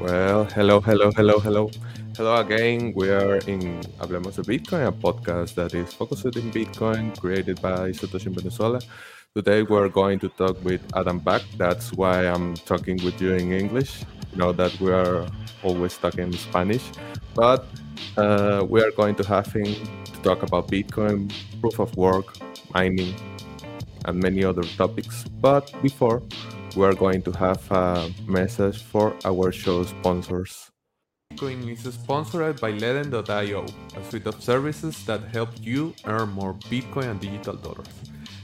Well, hello, hello, hello, hello. Hello again. We are in Hablemos de Bitcoin, a podcast that is focused in Bitcoin, created by Satoshi in Venezuela. Today we're going to talk with Adam Back. That's why I'm talking with you in English. You know that we are always talking in Spanish, but uh, we are going to have him to talk about Bitcoin, proof of work, mining, and many other topics. But before, we are going to have a message for our show sponsors. Bitcoin is sponsored by Ledn.io, a suite of services that help you earn more Bitcoin and digital dollars.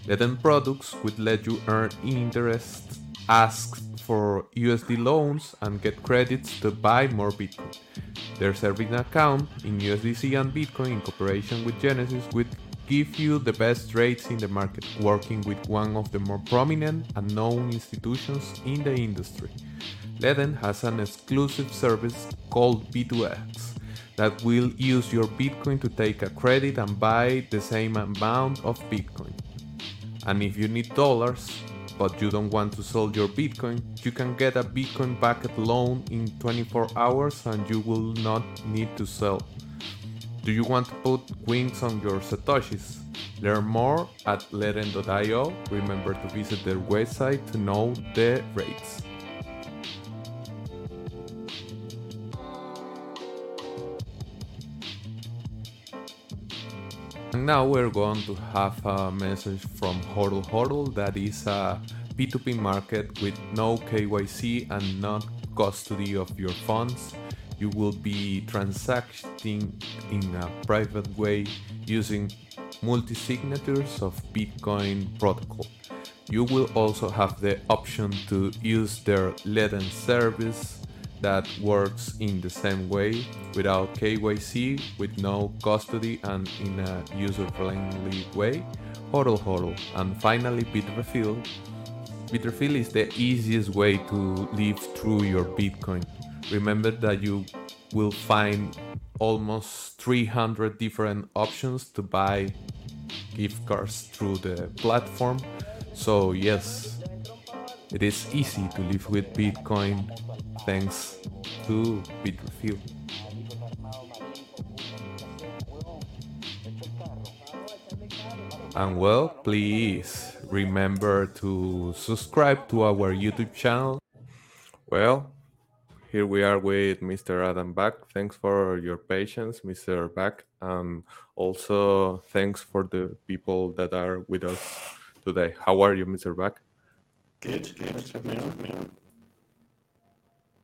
Leden products would let you earn interest, ask for USD loans, and get credits to buy more Bitcoin. Their serving account in USDC and Bitcoin in cooperation with Genesis would give you the best rates in the market, working with one of the more prominent and known institutions in the industry. Ledn has an exclusive service called B2X that will use your Bitcoin to take a credit and buy the same amount of Bitcoin. And if you need dollars, but you don't want to sell your Bitcoin, you can get a Bitcoin backed loan in 24 hours and you will not need to sell. Do you want to put wings on your Satoshis? Learn more at Ledn.io. Remember to visit their website to know the rates. And now we're going to have a message from Hodl Hodl that is a P2P market with no KYC and not custody of your funds. You will be transacting in a private way using multi signatures of Bitcoin protocol. You will also have the option to use their Leden service that works in the same way without KYC, with no custody, and in a user friendly way. Hodl Hodl. And finally, Bitrefill. Bitrefill is the easiest way to live through your Bitcoin. Remember that you will find almost 300 different options to buy gift cards through the platform. So, yes, it is easy to live with Bitcoin thanks to Bitrefill. And well, please remember to subscribe to our YouTube channel. Well, here we are with Mr. Adam Back. Thanks for your patience, Mr. Back. And also thanks for the people that are with us today. How are you, Mr. Back? Good, good. Thanks for having me on.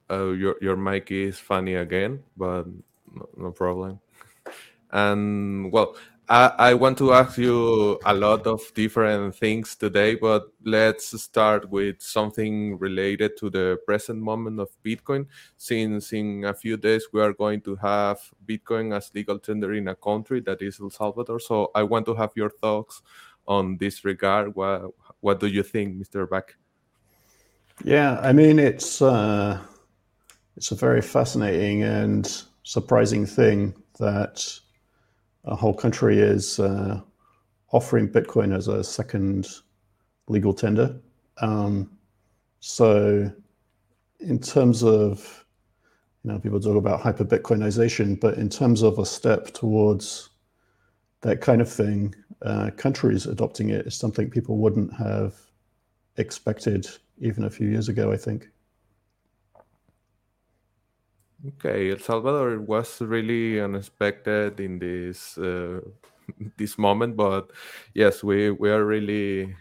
Uh, your your mic is funny again, but no, no problem. And well, I, I want to ask you a lot of different things today, but let's start with something related to the present moment of Bitcoin. Since in a few days we are going to have Bitcoin as legal tender in a country that is El Salvador. So I want to have your thoughts on this regard. What what do you think, Mr. Back? Yeah, I mean it's uh, it's a very fascinating and surprising thing that a whole country is uh, offering Bitcoin as a second legal tender. Um, so, in terms of you know, people talk about hyper Bitcoinization, but in terms of a step towards that kind of thing, uh, countries adopting it is something people wouldn't have expected even a few years ago, I think. Okay, El Salvador was really unexpected in this uh, this moment, but yes, we we are really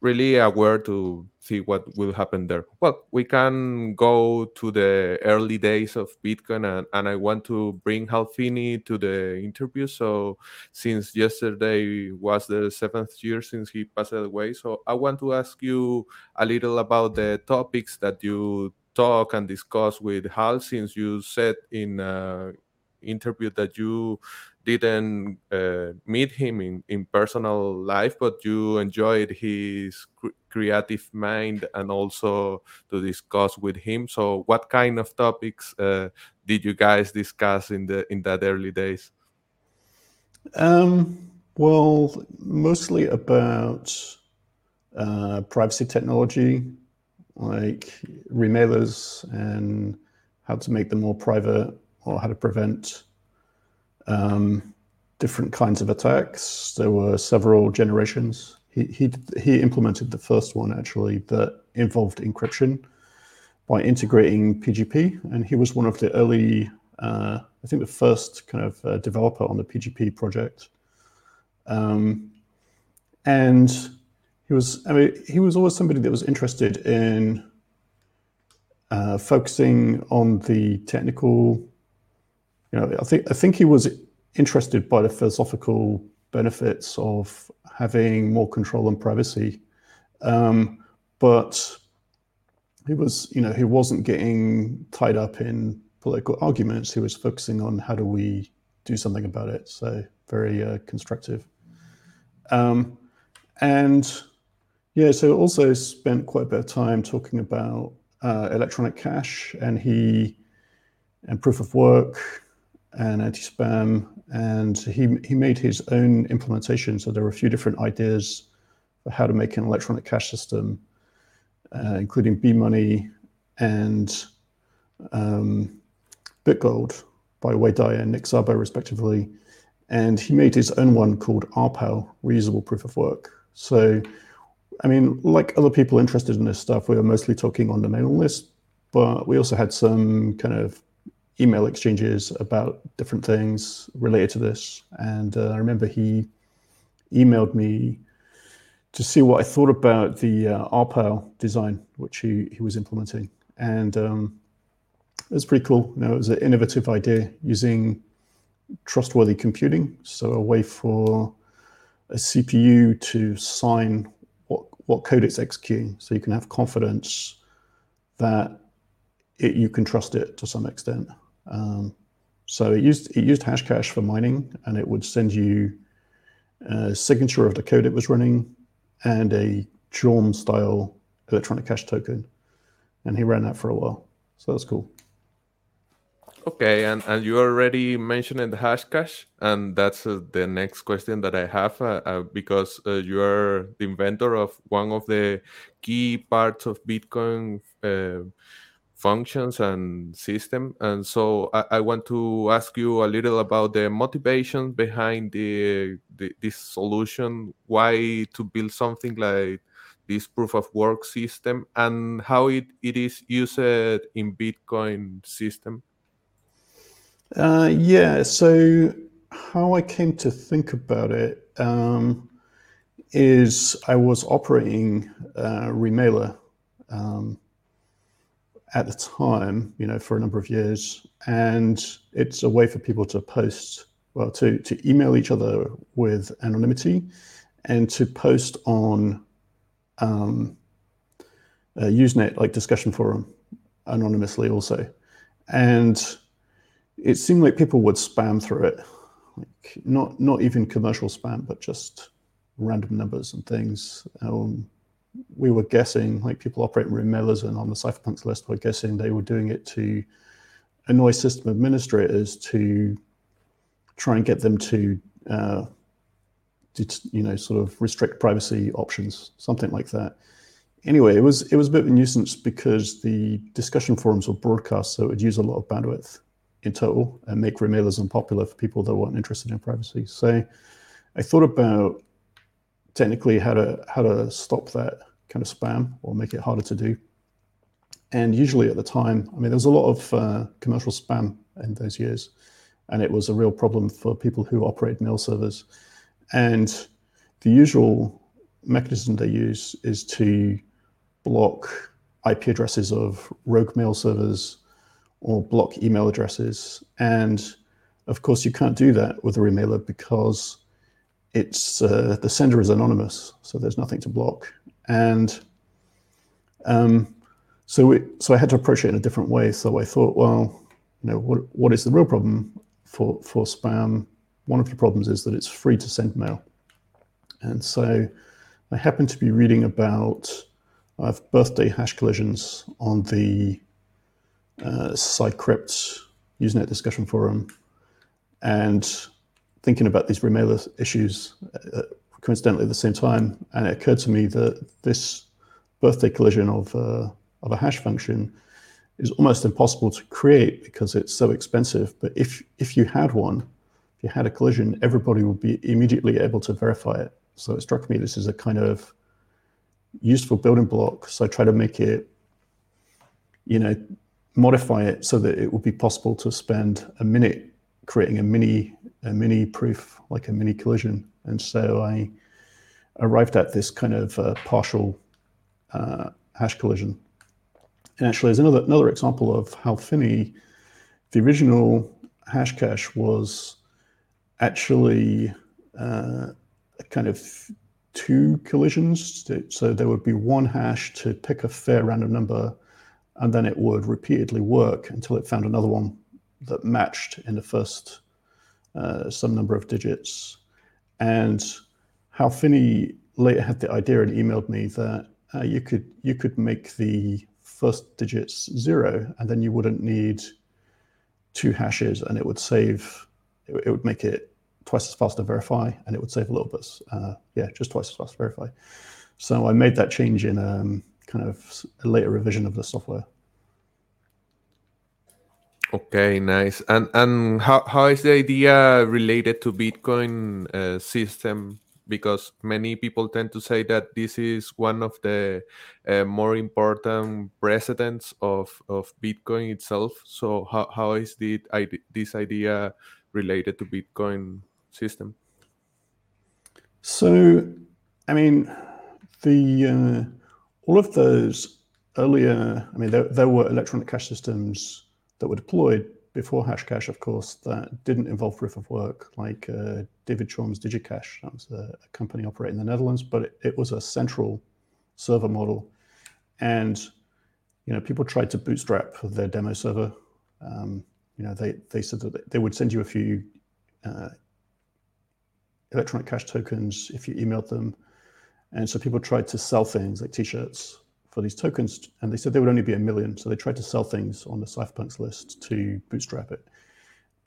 really aware to see what will happen there. Well, we can go to the early days of Bitcoin, and, and I want to bring Hal Finney to the interview. So, since yesterday was the seventh year since he passed away, so I want to ask you a little about the topics that you talk and discuss with Hal, since you said in uh, interview that you didn't uh, meet him in, in personal life, but you enjoyed his cr- creative mind and also to discuss with him. So, what kind of topics uh, did you guys discuss in the in that early days? Um, well, mostly about uh, privacy technology, like remailers and how to make them more private or how to prevent um, different kinds of attacks. There were several generations. He, he, he implemented the first one actually that involved encryption by integrating PGP, and he was one of the early, uh, I think, the first kind of uh, developer on the PGP project. Um, and he was, I mean, he was always somebody that was interested in uh, focusing on the technical. You know, I think I think he was interested by the philosophical benefits of having more control and privacy, um, but he was, you know, he wasn't getting tied up in political arguments. He was focusing on how do we do something about it. So very uh, constructive. Um, and yeah, so also spent quite a bit of time talking about uh, electronic cash, and he and proof of work and anti-spam, and he he made his own implementation. So there were a few different ideas for how to make an electronic cash system, uh, including B-Money and um, BitGold by Wei Dai and Nick Szabo, respectively. And he made his own one called RPOW, Reusable Proof of Work. So I mean, like other people interested in this stuff, we were mostly talking on the mailing list, but we also had some kind of email exchanges about different things related to this. And uh, I remember he emailed me to see what I thought about the uh, RPOW design, which he, he was implementing. And um, it was pretty cool. You know, it was an innovative idea using trustworthy computing, so a way for a CPU to sign what code it's executing so you can have confidence that it, you can trust it to some extent. Um, so it used it used Hashcash for mining, and it would send you a signature of the code it was running and a Chaum style electronic cash token. And he ran that for a while. So that's cool. Okay, and, and you already mentioned the Hashcash, and that's uh, the next question that I have uh, uh, because uh, you are the inventor of one of the key parts of Bitcoin uh, functions and system. And so I, I, want to ask you a little about the motivation behind the, the this solution. Why to build something like this proof of work system, and how it, it is used in Bitcoin system? Uh, yeah. So how I came to think about it um, is I was operating uh, Remailer um, at the time, you know, for a number of years, and it's a way for people to post, well, to to email each other with anonymity, and to post on um, Usenet like discussion forum anonymously also, and it seemed like people would spam through it, like not not even commercial spam, but just random numbers and things. Um, we were guessing, like people operating Remailers and on the cypherpunks list were guessing they were doing it to annoy system administrators to try and get them to, uh, you know, sort of restrict privacy options, something like that. Anyway, it was it was a bit of a nuisance because the discussion forums were broadcast, so it would use a lot of bandwidth in total and make remailers unpopular for people that weren't interested in privacy. So I thought about technically how to how to stop that kind of spam or make it harder to do. And usually at the time, I mean, there was a lot of uh, commercial spam in those years, and it was a real problem for people who operate mail servers. And the usual mechanism they use is to block IP addresses of rogue mail servers or block email addresses. And of course, you can't do that with a remailer because it's uh, the sender is anonymous, so there's nothing to block. And um, so, it, so I had to approach it in a different way. So I thought, well, you know, what what is the real problem for for spam? One of the problems is that it's free to send mail, and so I happened to be reading about uh, birthday hash collisions on the uh, sci.crypt Usenet discussion forum and thinking about these remailer issues uh, coincidentally at the same time. And it occurred to me that this birthday collision of, uh, of a hash function is almost impossible to create because it's so expensive. But if if you had one, if you had a collision, everybody would be immediately able to verify it. So it struck me this is a kind of useful building block. So I try to make it, you know, modify it so that it would be possible to spend a minute creating a mini a mini proof, like a mini collision. And so I arrived at this kind of uh, partial uh, hash collision. And actually, there's another another example of Hal Finney, the original Hashcash was actually uh, kind of two collisions. So there would be one hash to pick a fair random number, and then it would repeatedly work until it found another one that matched in the first uh, some number of digits. And Hal Finney later had the idea and emailed me that uh, you could you could make the first digits zero, and then you wouldn't need two hashes, and it would save. It, it would make it twice as fast to verify, and it would save a little bit. Uh, yeah, just twice as fast to verify. So I made that change in um, kind of a later revision of the software. Okay, nice. And and how, how is the idea related to Bitcoin uh, system? Because many people tend to say that this is one of the uh, more important precedents of, of Bitcoin itself. So how, how is the, this idea related to Bitcoin system? So, I mean, the uh, all of those earlier, I mean, there, there were electronic cash systems that were deployed before Hashcash, of course, that didn't involve proof of work, like uh, David Chaum's DigiCash. That was a, a, company operating in the Netherlands, but it, it, was a central server model. And, you know, people tried to bootstrap their demo server. Um, you know, they, they said that they would send you a few uh, electronic cash tokens if you emailed them. And so people tried to sell things like t-shirts for these tokens, and they said there would only be a million. So they tried to sell things on the cypherpunks list to bootstrap it.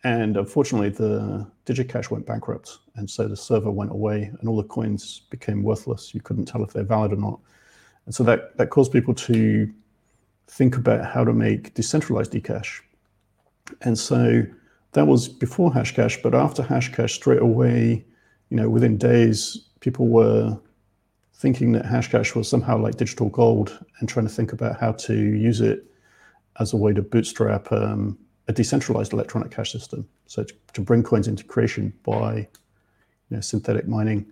And unfortunately, the DigiCash went bankrupt, and so the server went away, and all the coins became worthless. You couldn't tell if they're valid or not, and so that that caused people to think about how to make decentralized Dcash. And so that was before Hashcash, but after Hashcash, straight away, you know, within days, people were thinking that Hashcash was somehow like digital gold and trying to think about how to use it as a way to bootstrap um, a decentralized electronic cash system. So to, to, bring coins into creation by you know, synthetic mining.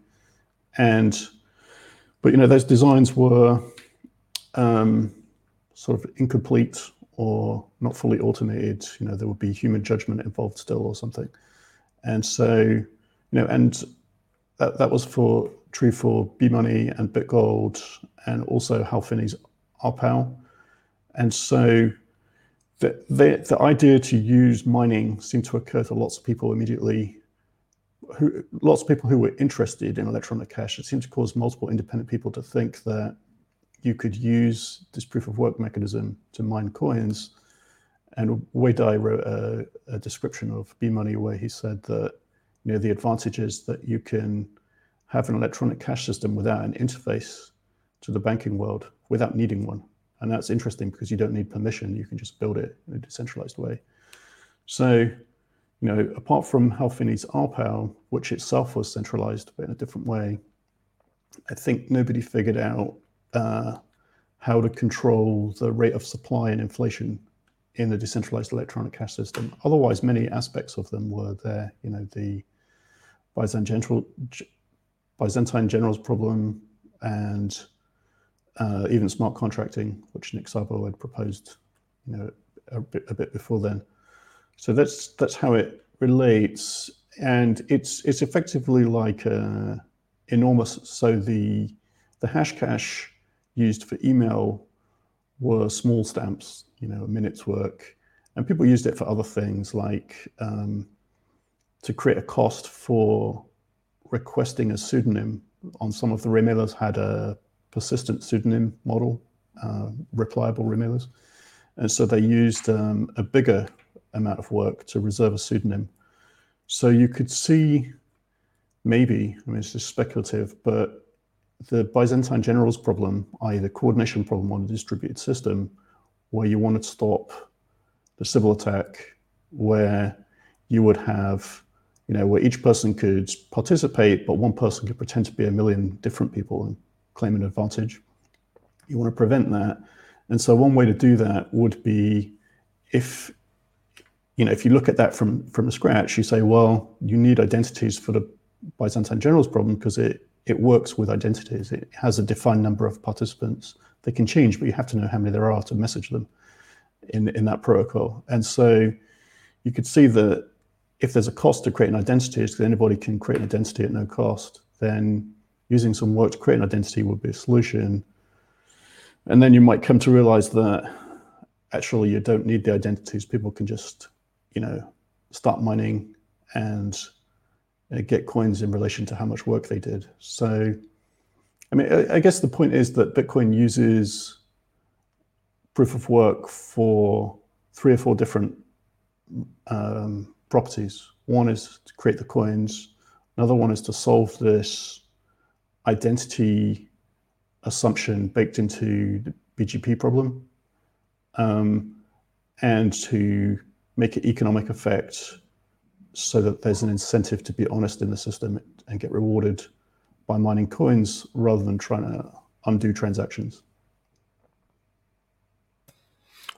And, but you know, those designs were um, sort of incomplete or not fully automated. You know, there would be human judgment involved still or something. And so, you know, and that, that was for true for BMoney and BitGold and also Hal Finney's RPow. And so the, the, the idea to use mining seemed to occur to lots of people immediately. Who, lots of people who were interested in electronic cash. It seemed to cause multiple independent people to think that you could use this proof of work mechanism to mine coins. And Wei Dai wrote a, a description of BMoney where he said that you know the advantage is that you can have an electronic cash system without an interface to the banking world without needing one. And that's interesting because you don't need permission. You can just build it in a decentralized way. So, you know, apart from Hal Finney's RPow, which itself was centralized but in a different way, I think nobody figured out uh, how to control the rate of supply and inflation in the decentralized electronic cash system. Otherwise, many aspects of them were there. You know, the Byzantine Byzantine generals problem and uh, even smart contracting, which Nick Szabo had proposed, you know, a bit, a bit before then. So that's that's how it relates, and it's it's effectively like uh, enormous. So the the Hashcash used for email were small stamps, you know, a minute's work, and people used it for other things like um, to create a cost for requesting a pseudonym on some of the remailers had a persistent pseudonym model, uh, replyable remailers. And so they used um, a bigger amount of work to reserve a pseudonym. So you could see maybe, I mean, it's just speculative, but the Byzantine generals problem, i.e., the coordination problem on a distributed system, where you want to stop the Sybil attack, where you would have, you know, where each person could participate, but one person could pretend to be a million different people and claim an advantage. You want to prevent that. And so one way to do that would be if you know, if you look at that from from scratch, you say, well, you need identities for the Byzantine generals problem because it it works with identities. It has a defined number of participants. They can change, but you have to know how many there are to message them in in that protocol. And so you could see that if there's a cost to create an identity, because anybody can create an identity at no cost, then using some work to create an identity would be a solution. And then you might come to realize that actually you don't need the identities. People can just, you know, start mining and uh, get coins in relation to how much work they did. So, I mean, I, I guess the point is that Bitcoin uses proof of work for three or four different um, properties. One is to create the coins. Another one is to solve this identity assumption baked into the BGP problem, um, and to make it economic effect so that there's an incentive to be honest in the system and get rewarded by mining coins rather than trying to undo transactions.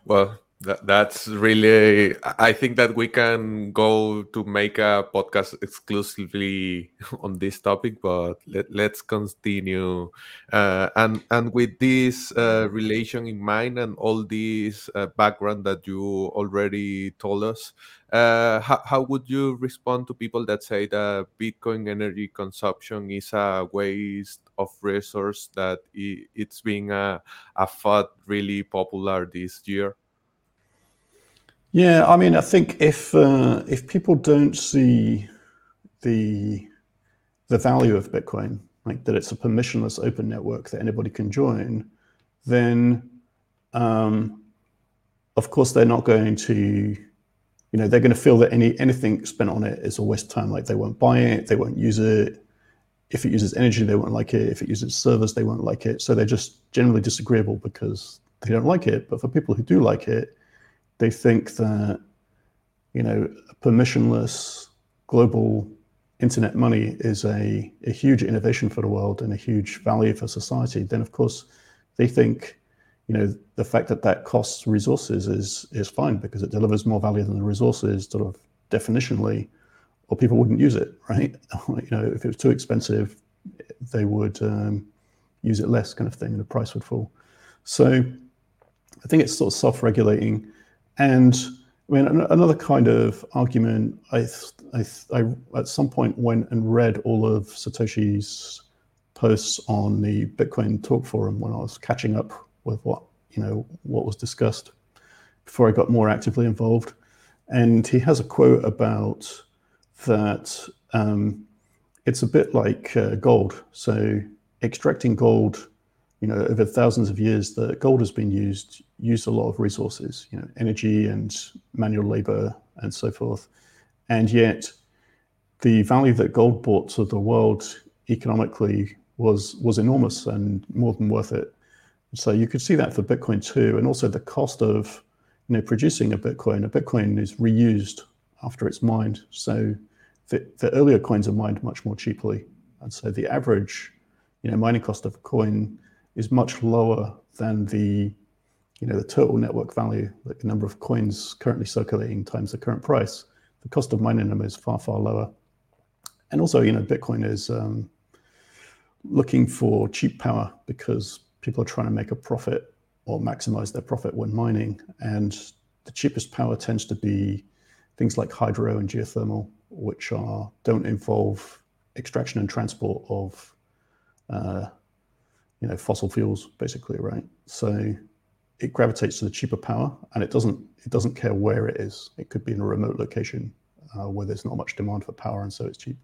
Well, that, that's really. I think that we can go to make a podcast exclusively on this topic, but let, let's continue. Uh, and and with this uh, relation in mind and all this uh, background that you already told us, uh, how, how would you respond to people that say that Bitcoin energy consumption is a waste of resource that it, it's being a, a fad really popular this year? Yeah, I mean, I think if uh, if people don't see the the value of Bitcoin, like that it's a permissionless open network that anybody can join, then um, of course they're not going to, you know, they're going to feel that any anything spent on it is a waste of time. Like they won't buy it, they won't use it. If it uses energy, they won't like it. If it uses servers, they won't like it. So they're just generally disagreeable because they don't like it. But for people who do like it, they think that you know permissionless global internet money is a, a huge innovation for the world and a huge value for society, then of course they think you know the fact that that costs resources is is fine because it delivers more value than the resources sort of definitionally or people wouldn't use it right? You know if it was too expensive they would um, use it less kind of thing and the price would fall. So i think it's sort of self-regulating and I mean, another kind of argument, I, I, I, at some point went and read all of Satoshi's posts on the Bitcoin Talk Forum when I was catching up with what you know what was discussed before I got more actively involved. And he has a quote about that um, it's a bit like uh, gold. So extracting gold you know, over thousands of years, the gold has been used used a lot of resources, you know, energy and manual labor and so forth, and yet the value that gold brought to the world economically was was enormous and more than worth it. So you could see that for Bitcoin too, and also the cost of you know producing a Bitcoin. A Bitcoin is reused after it's mined, so the, the earlier coins are mined much more cheaply, and so the average you know mining cost of a coin is much lower than the you know the total network value, like the number of coins currently circulating times the current price. The cost of mining them is far far lower, and also you know Bitcoin is um, looking for cheap power because people are trying to make a profit or maximize their profit when mining, and the cheapest power tends to be things like hydro and geothermal, which are don't involve extraction and transport of uh, you know fossil fuels basically right? So it gravitates to the cheaper power and it doesn't it doesn't care where it is. It could be in a remote location uh, where there's not much demand for power and so it's cheap.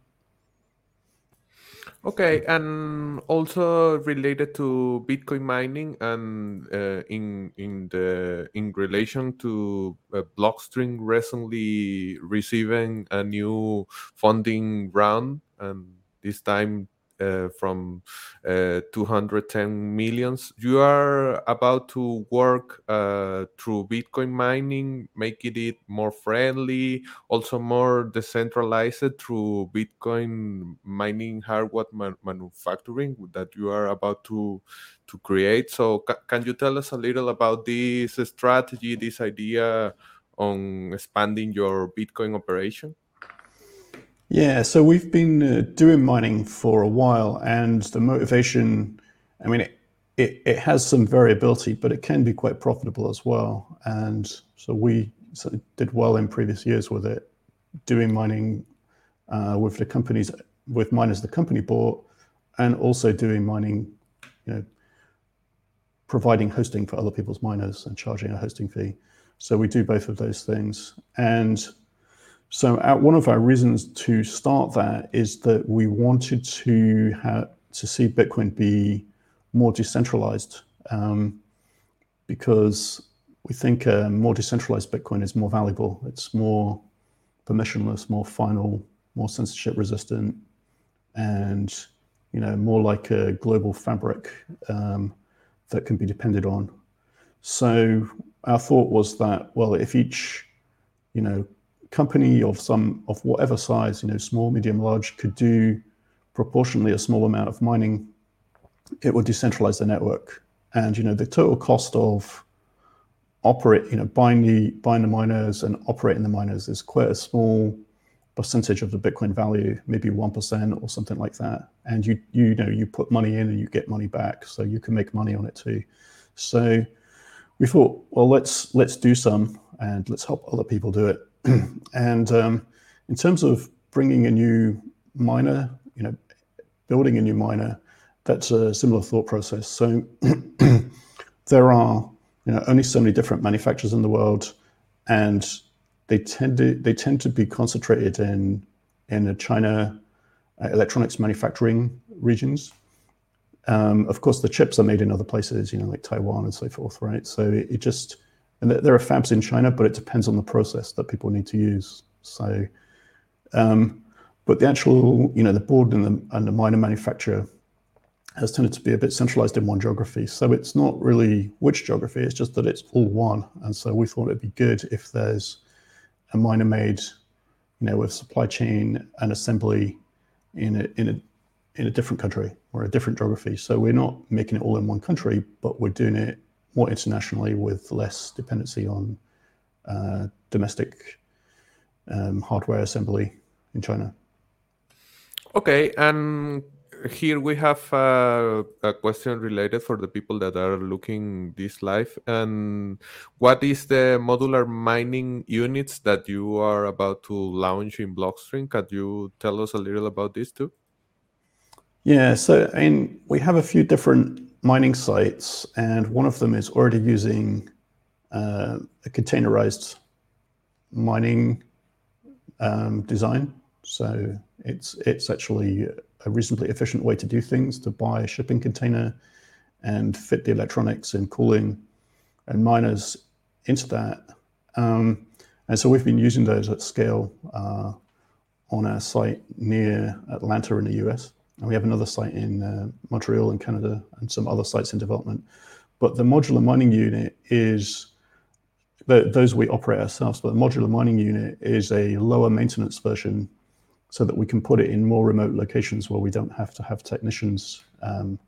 Okay and also related to bitcoin mining and uh, in in the in relation to uh, blockstream recently receiving a new funding round and this time uh, from uh, 210 millions. You are about to work uh, through Bitcoin mining, making it more friendly, also more decentralized through Bitcoin mining hardware man- manufacturing that you are about to to create. So, ca- can you tell us a little about this strategy, this idea on expanding your Bitcoin operation? Yeah, so we've been uh, doing mining for a while, and the motivation, I mean, it, it, it, has some variability, but it can be quite profitable as well. And so we sort of did well in previous years with it, doing mining uh, with the companies, with miners the company bought, and also doing mining, you know, providing hosting for other people's miners and charging a hosting fee. So we do both of those things. And so our, one of our reasons to start that is that we wanted to have to see Bitcoin be more decentralized um, because we think a more decentralized Bitcoin is more valuable. It's more permissionless, more final, more censorship resistant, and you know more like a global fabric um, that can be depended on. So our thought was that well, if each you know company of some of whatever size, you know, small, medium, large, could do proportionally a small amount of mining, it would decentralize the network. And you know, the total cost of operate, you know, buying the buying the miners and operating the miners is quite a small percentage of the Bitcoin value, maybe one percent or something like that. And you you know you put money in and you get money back, so you can make money on it too. So we thought, well, let's let's do some and let's help other people do it. and um, in terms of bringing a new miner, you know, building a new miner, that's a similar thought process. So there are you know only so many different manufacturers in the world, and they tend to they tend to be concentrated in in China uh, electronics manufacturing regions. Um, of course, the chips are made in other places, you know, like Taiwan and so forth, right? So it, it just and there are fabs in China, but it depends on the process that people need to use. So, um, but the actual, you know, the board and the, and the miner manufacturer has tended to be a bit centralized in one geography. So it's not really which geography, it's just that it's all one. And so we thought it'd be good if there's a miner made, you know, with supply chain and assembly in a, in a, in a different country or a different geography. So we're not making it all in one country, but we're doing it more internationally with less dependency on uh, domestic um, hardware assembly in China. Okay, and here we have uh, a question related for the people that are looking this live. And what is the modular mining units that you are about to launch in Blockstream? Can you tell us a little about this too? Yeah, so I mean, we have a few different mining sites, and one of them is already using uh, a containerized mining um, design. So it's it's actually a reasonably efficient way to do things to buy a shipping container and fit the electronics and cooling and miners into that. Um, and so we've been using those at scale uh, on our site near Atlanta in the US. And we have another site in uh, Montreal in Canada and some other sites in development. But the modular mining unit is the, those we operate ourselves. But the modular mining unit is a lower maintenance version, so that we can put it in more remote locations where we don't have to have technicians um,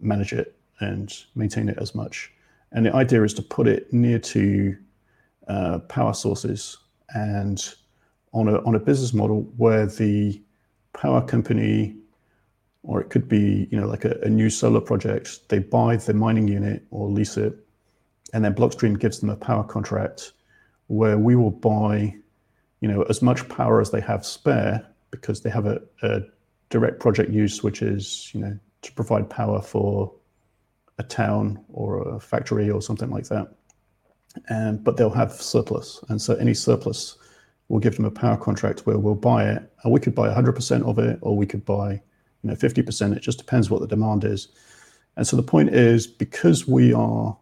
manage it and maintain it as much. And the idea is to put it near to uh, power sources and on a on a business model where the power company or it could be you know like a, a, new solar project. They buy the mining unit or lease it and then blockstream gives them a power contract where we will buy you know as much power as they have spare because they have a, a direct project use which is you know to provide power for a town or a factory or something like that. And but they'll have surplus. And so any surplus we'll give them a power contract where we'll buy it and we could buy 100% of it or we could buy you know, 50%. It just depends what the demand is. And so the point is because we are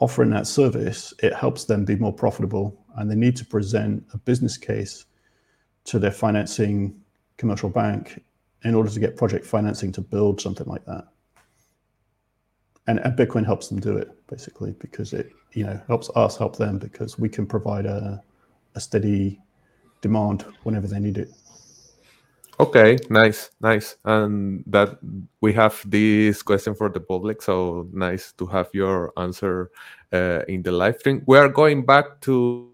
offering that service, it helps them be more profitable and they need to present a business case to their financing commercial bank in order to get project financing to build something like that. And, and Bitcoin helps them do it basically because it you know helps us help them because we can provide a, a steady demand whenever they need it. Okay, nice, nice. And that we have this question for the public, so nice to have your answer uh, in the live stream. We are going back to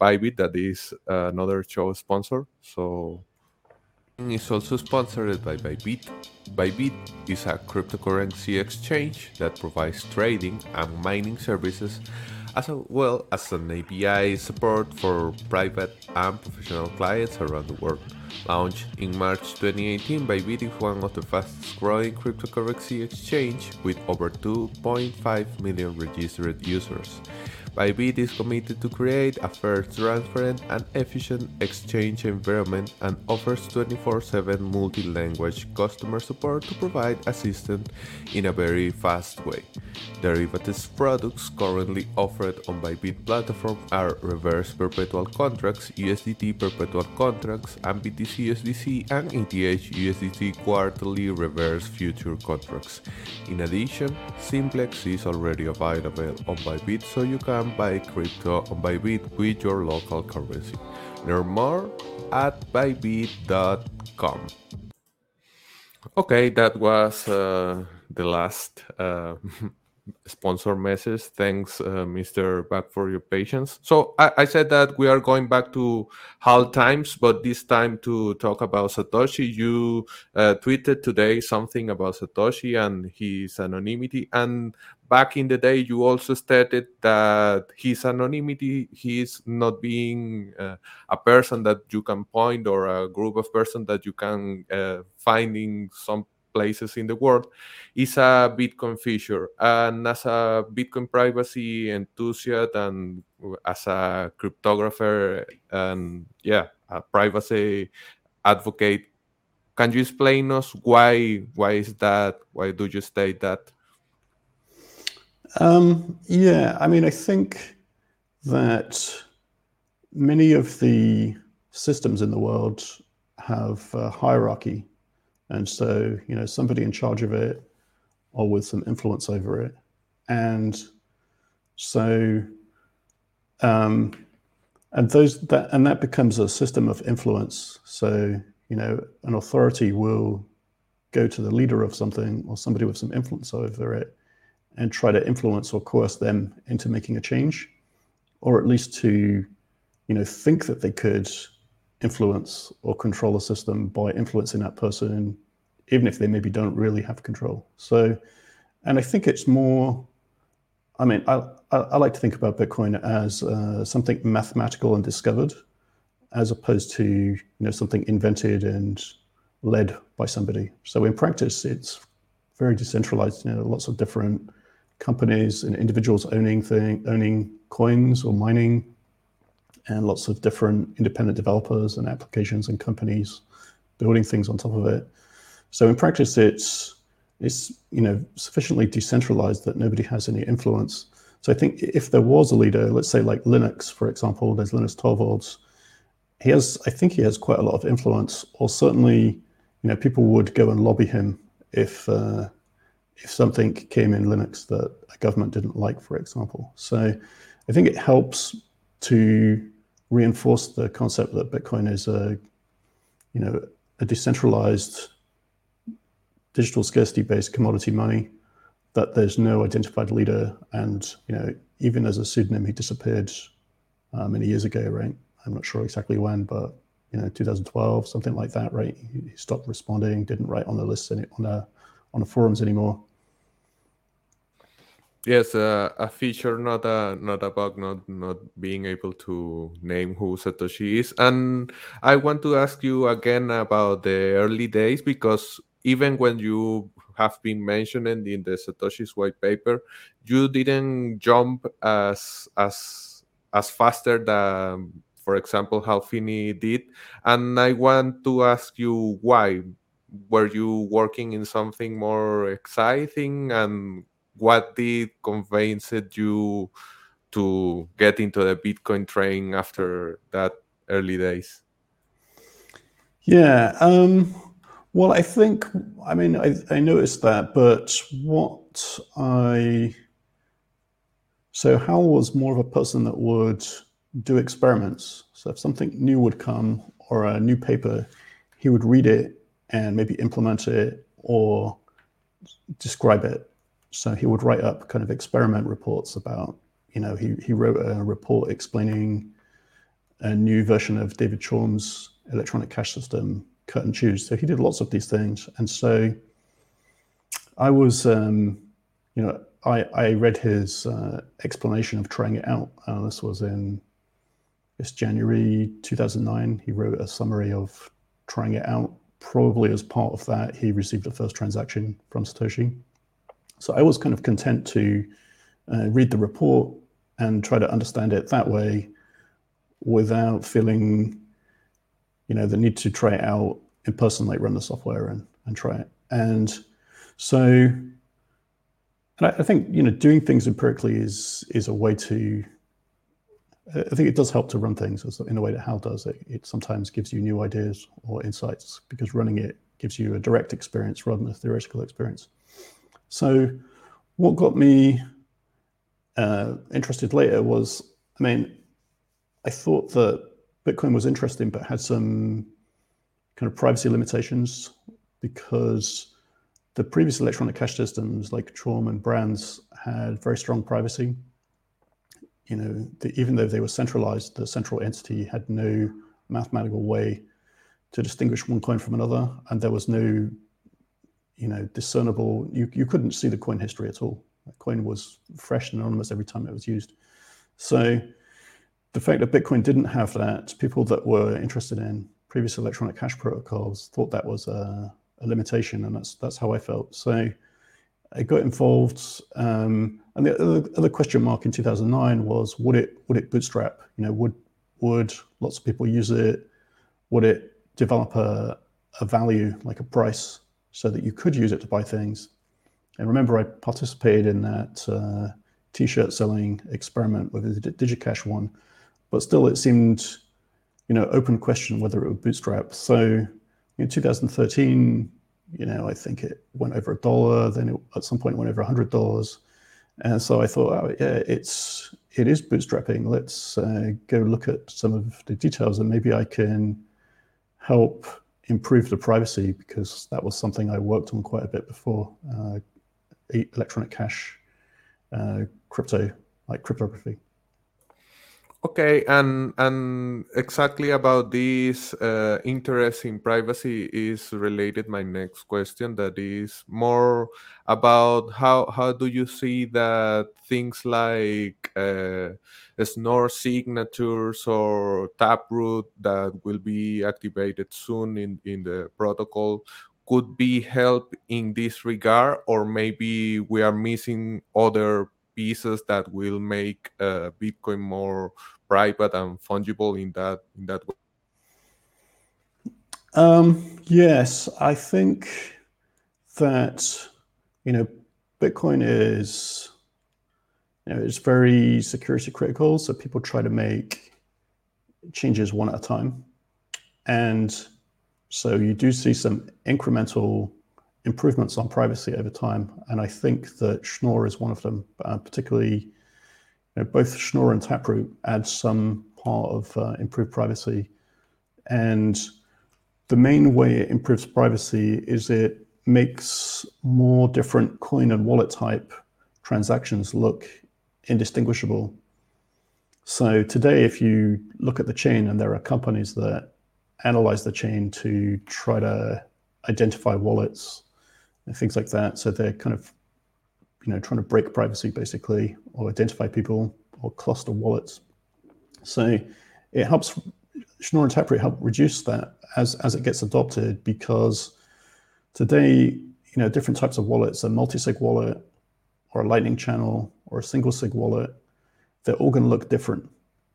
Bybit, that is another show sponsor. So is also sponsored by Bybit. Bybit is a cryptocurrency exchange that provides trading and mining services as well as an API support for private and professional clients around the world. Launched in March 2018, Bybit is one of the fastest growing cryptocurrency exchange with over 2.5 million registered users. Bybit is committed to create a fair, transparent, and efficient exchange environment and offers 24-7 multi-language customer support to provide assistance in a very fast way. Derivatives products currently offered on Bybit platform are reverse perpetual contracts, USDT perpetual contracts, and BTC USDC and ETH USDT quarterly reverse future contracts. In addition, Simplex is already available on Bybit so you can can buy crypto on Bybit with your local currency. Learn more at bybit.com. Okay, that was uh, the last uh, sponsor message. Thanks, uh, Mr. Back, for your patience. So I, I, said that we are going back to HAL times, but this time to talk about Satoshi. You uh, tweeted today something about Satoshi and his anonymity. And back in the day, you also stated that his anonymity, he's not being uh, a person that you can point or a group of person that you can uh, find in some places in the world is a Bitcoin feature. And as a Bitcoin privacy enthusiast and as a cryptographer and yeah, a privacy advocate, can you explain us why why is that? Why do you state that? Um, yeah, I mean, I think that many of the systems in the world have a hierarchy and so, you know, somebody in charge of it or with some influence over it. And so, um, and those that and that becomes a system of influence. So, you know, an authority will go to the leader of something or somebody with some influence over it and try to influence or coerce them into making a change, or at least to, you know, think that they could influence or control the system by influencing that person, even if they maybe don't really have control. So, and I think it's more. I mean, I, I, I like to think about Bitcoin as uh, something mathematical and discovered, as opposed to you know something invented and led by somebody. So in practice, it's very decentralized. You know, lots of different companies and individuals owning thing, owning coins or mining and lots of different independent developers and applications and companies building things on top of it. So in practice, it's it's you know sufficiently decentralized that nobody has any influence. So I think if there was a leader, let's say like Linux, for example, there's Linus Torvalds. He has, I think, he has quite a lot of influence, or certainly, you know, people would go and lobby him if uh, if something came in Linux that a government didn't like, for example. So I think it helps to reinforce the concept that Bitcoin is a, you know, a decentralized digital scarcity-based commodity money, that there's no identified leader, and you know, even as a pseudonym, he disappeared uh, many years ago, right? I'm not sure exactly when, but you know, 2012, something like that, right? He, stopped responding, didn't write on the list any, on the on the forums anymore. Yes, uh, a feature, not a not a bug, not not being able to name who Satoshi is. And I want to ask you again about the early days because even when you have been mentioned in the Satoshi's white paper, you didn't jump as as as faster than, for example, Hal Finney did. And I want to ask you why. Were you working in something more exciting and what did convince you to get into the Bitcoin train after that early days? Yeah. Um, well, I think, I mean, I, I noticed that, but what I, so Hal was more of a person that would do experiments. So if something new would come or a new paper, he would read it and maybe implement it or describe it. So he would write up kind of experiment reports about, you know, he, he wrote a report explaining a new version of David Chaum's electronic cash system, cut and choose. So he did lots of these things. And so I was, um, you know, I, I read his uh, explanation of trying it out. Uh, this was in this January 2009. He wrote a summary of trying it out. Probably as part of that, he received the first transaction from Satoshi. So I was kind of content to uh, read the report and try to understand it that way without feeling, you know, the need to try it out in person, like run the software and, and try it. And so, and I, I think, you know, doing things empirically is, is a way to, I think it does help to run things in a way that Hal does. It, it sometimes gives you new ideas or insights because running it gives you a direct experience rather than a theoretical experience. So, what got me uh, interested later was, I mean, I thought that Bitcoin was interesting, but had some kind of privacy limitations because the previous electronic cash systems like Chaum and Brands had very strong privacy. You know, the, even though they were centralized, the central entity had no mathematical way to distinguish one coin from another, and there was no, you know, discernible. You you couldn't see the coin history at all. The coin was fresh and anonymous every time it was used. So the fact that Bitcoin didn't have that, people that were interested in previous electronic cash protocols thought that was a, a limitation, and that's that's how I felt. So I got involved, um, and the other, other, question mark in 2009 was would it would it bootstrap? You know, would would lots of people use it? Would it develop a, a value like a price so that you could use it to buy things? And remember, I participated in that uh, t-shirt selling experiment with the DigiCash one but still it seemed, you know, open question whether it would bootstrap. So in 2013, you know, I think it went over a dollar. Then it, at some point it went over a hundred dollars, and so I thought, oh, yeah, it's it is bootstrapping. Let's uh, go look at some of the details, and maybe I can help improve the privacy because that was something I worked on quite a bit before uh, electronic cash, uh, crypto, like cryptography. Okay, and and exactly about this uh, interest in privacy is related my next question. That is more about how how do you see that things like uh, Schnorr signatures or Taproot that will be activated soon in in the protocol could be help in this regard, or maybe we are missing other pieces that will make uh, Bitcoin more private and fungible in that in that way? Um, yes, I think that you know Bitcoin is you know it's very security critical, so people try to make changes one at a time, and so you do see some incremental improvements on privacy over time, and I think that Schnorr is one of them, uh, particularly know, both Schnorr and Taproot add some part of uh, improved privacy. And the main way it improves privacy is it makes more different coin and wallet type transactions look indistinguishable. So today, if you look at the chain, and there are companies that analyze the chain to try to identify wallets and things like that. So they're kind of you know, trying to break privacy basically, or identify people, or cluster wallets. So it helps Schnorr and Taproot help reduce that as as it gets adopted because today, you know, different types of wallets, a multi-sig wallet, or a Lightning channel, or a single sig wallet, they're all going to look different,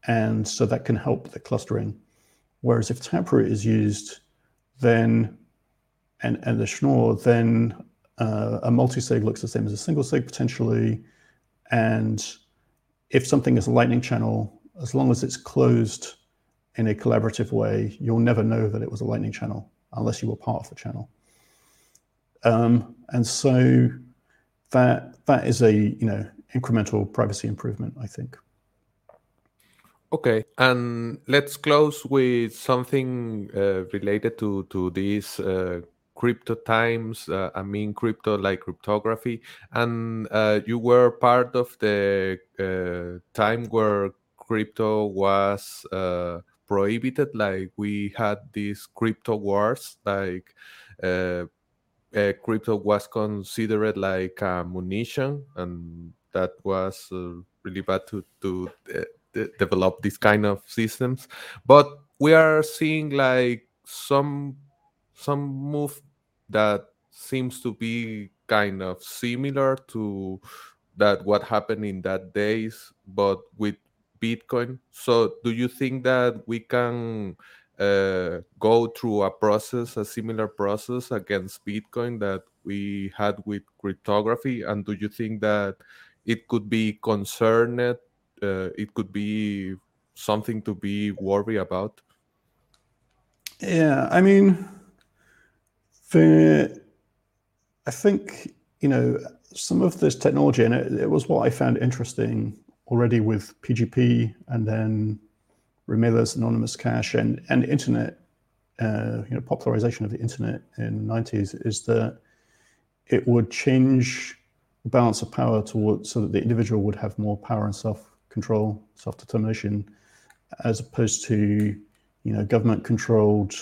and so that can help the clustering. Whereas if Taproot is used, then and and the Schnorr, then uh, a multi-sig looks the same as a single sig potentially, and if something is a Lightning channel, as long as it's closed in a collaborative way, you'll never know that it was a Lightning channel unless you were part of the channel. Um, and so that that is a you know incremental privacy improvement, I think. Okay, and let's close with something uh, related to to these uh, crypto times. Uh, I mean, crypto like cryptography, and uh, you were part of the uh, time where crypto was uh, prohibited. Like we had these crypto wars, like uh, crypto was considered like a munition, and that was uh, really bad to to de- develop these kind of systems. But we are seeing like some some move that seems to be kind of similar to that what happened in that days, but with Bitcoin. So, do you think that we can uh, go through a process, a similar process against Bitcoin that we had with cryptography? And do you think that it could be concerned? Uh, it could be something to be worried about? Yeah, I mean, I think you know some of this technology, and it, it was what I found interesting already with PGP, and then remailers anonymous cash and and internet, uh, you know, popularization of the internet in the 90s is that it would change the balance of power towards so that the individual would have more power and self control, self determination, as opposed to you know government controlled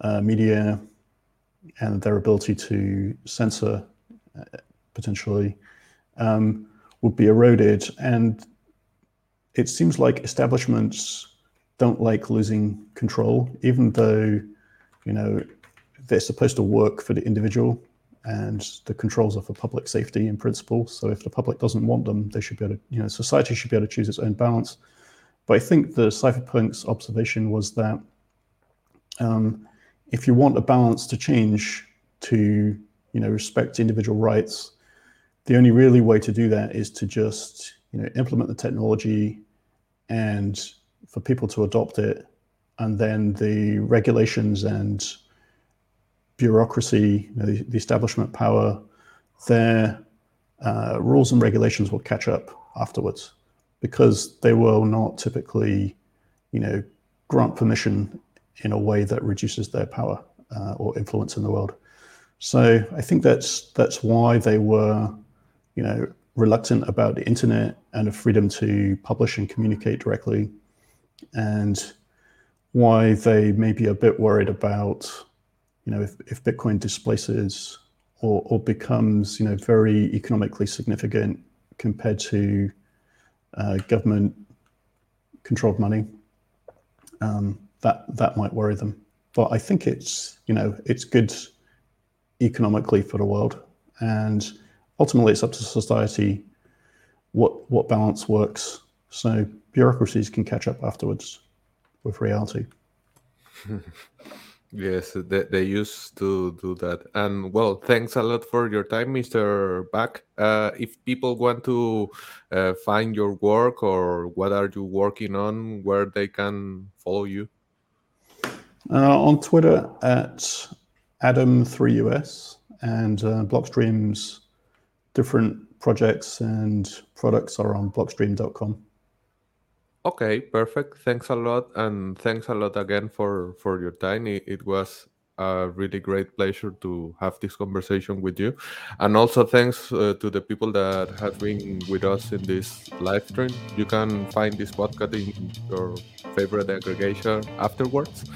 uh, media and their ability to censor uh, potentially um, would be eroded and it seems like establishments don't like losing control, even though, you know, they're supposed to work for the individual and the controls are for public safety in principle. So if the public doesn't want them, they should be able to, you know, society should be able to choose its own balance. But I think the cypherpunk's observation was that um, if you want a balance to change to, you know, respect individual rights, the only really way to do that is to just, you know, implement the technology and for people to adopt it, and then the regulations and bureaucracy, you know, the, the, establishment power, their uh, rules and regulations will catch up afterwards because they will not typically, you know, grant permission in a way that reduces their power uh, or influence in the world. So I think that's that's why they were, you know, reluctant about the internet and the freedom to publish and communicate directly, and why they may be a bit worried about, you know, if, if Bitcoin displaces or, or becomes, you know, very economically significant compared to uh, government controlled money, um, that that might worry them. But I think it's, you know, it's good economically for the world and ultimately it's up to society what what balance works. So bureaucracies can catch up afterwards with reality. yes, they, they used to do that. And well, thanks a lot for your time, Mr. Back. Uh, if people want to uh, find your work or what are you working on, where they can follow you? Uh, on Twitter at Adam3US and uh, Blockstream's different projects and products are on blockstream.com. Okay, perfect. Thanks a lot, and thanks a lot again for for your time. It, it, was a really great pleasure to have this conversation with you, and also thanks uh, to the people that have been with us in this live stream. You can find this podcast in your favorite aggregation afterwards.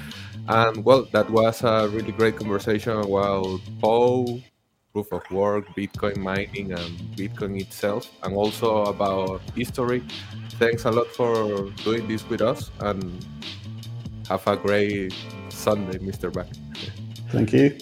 And well, that was a really great conversation about Poe, proof of work, Bitcoin mining, and Bitcoin itself, and also about history. Thanks a lot for doing this with us, and have a great Sunday, Mr. Back. Thank you.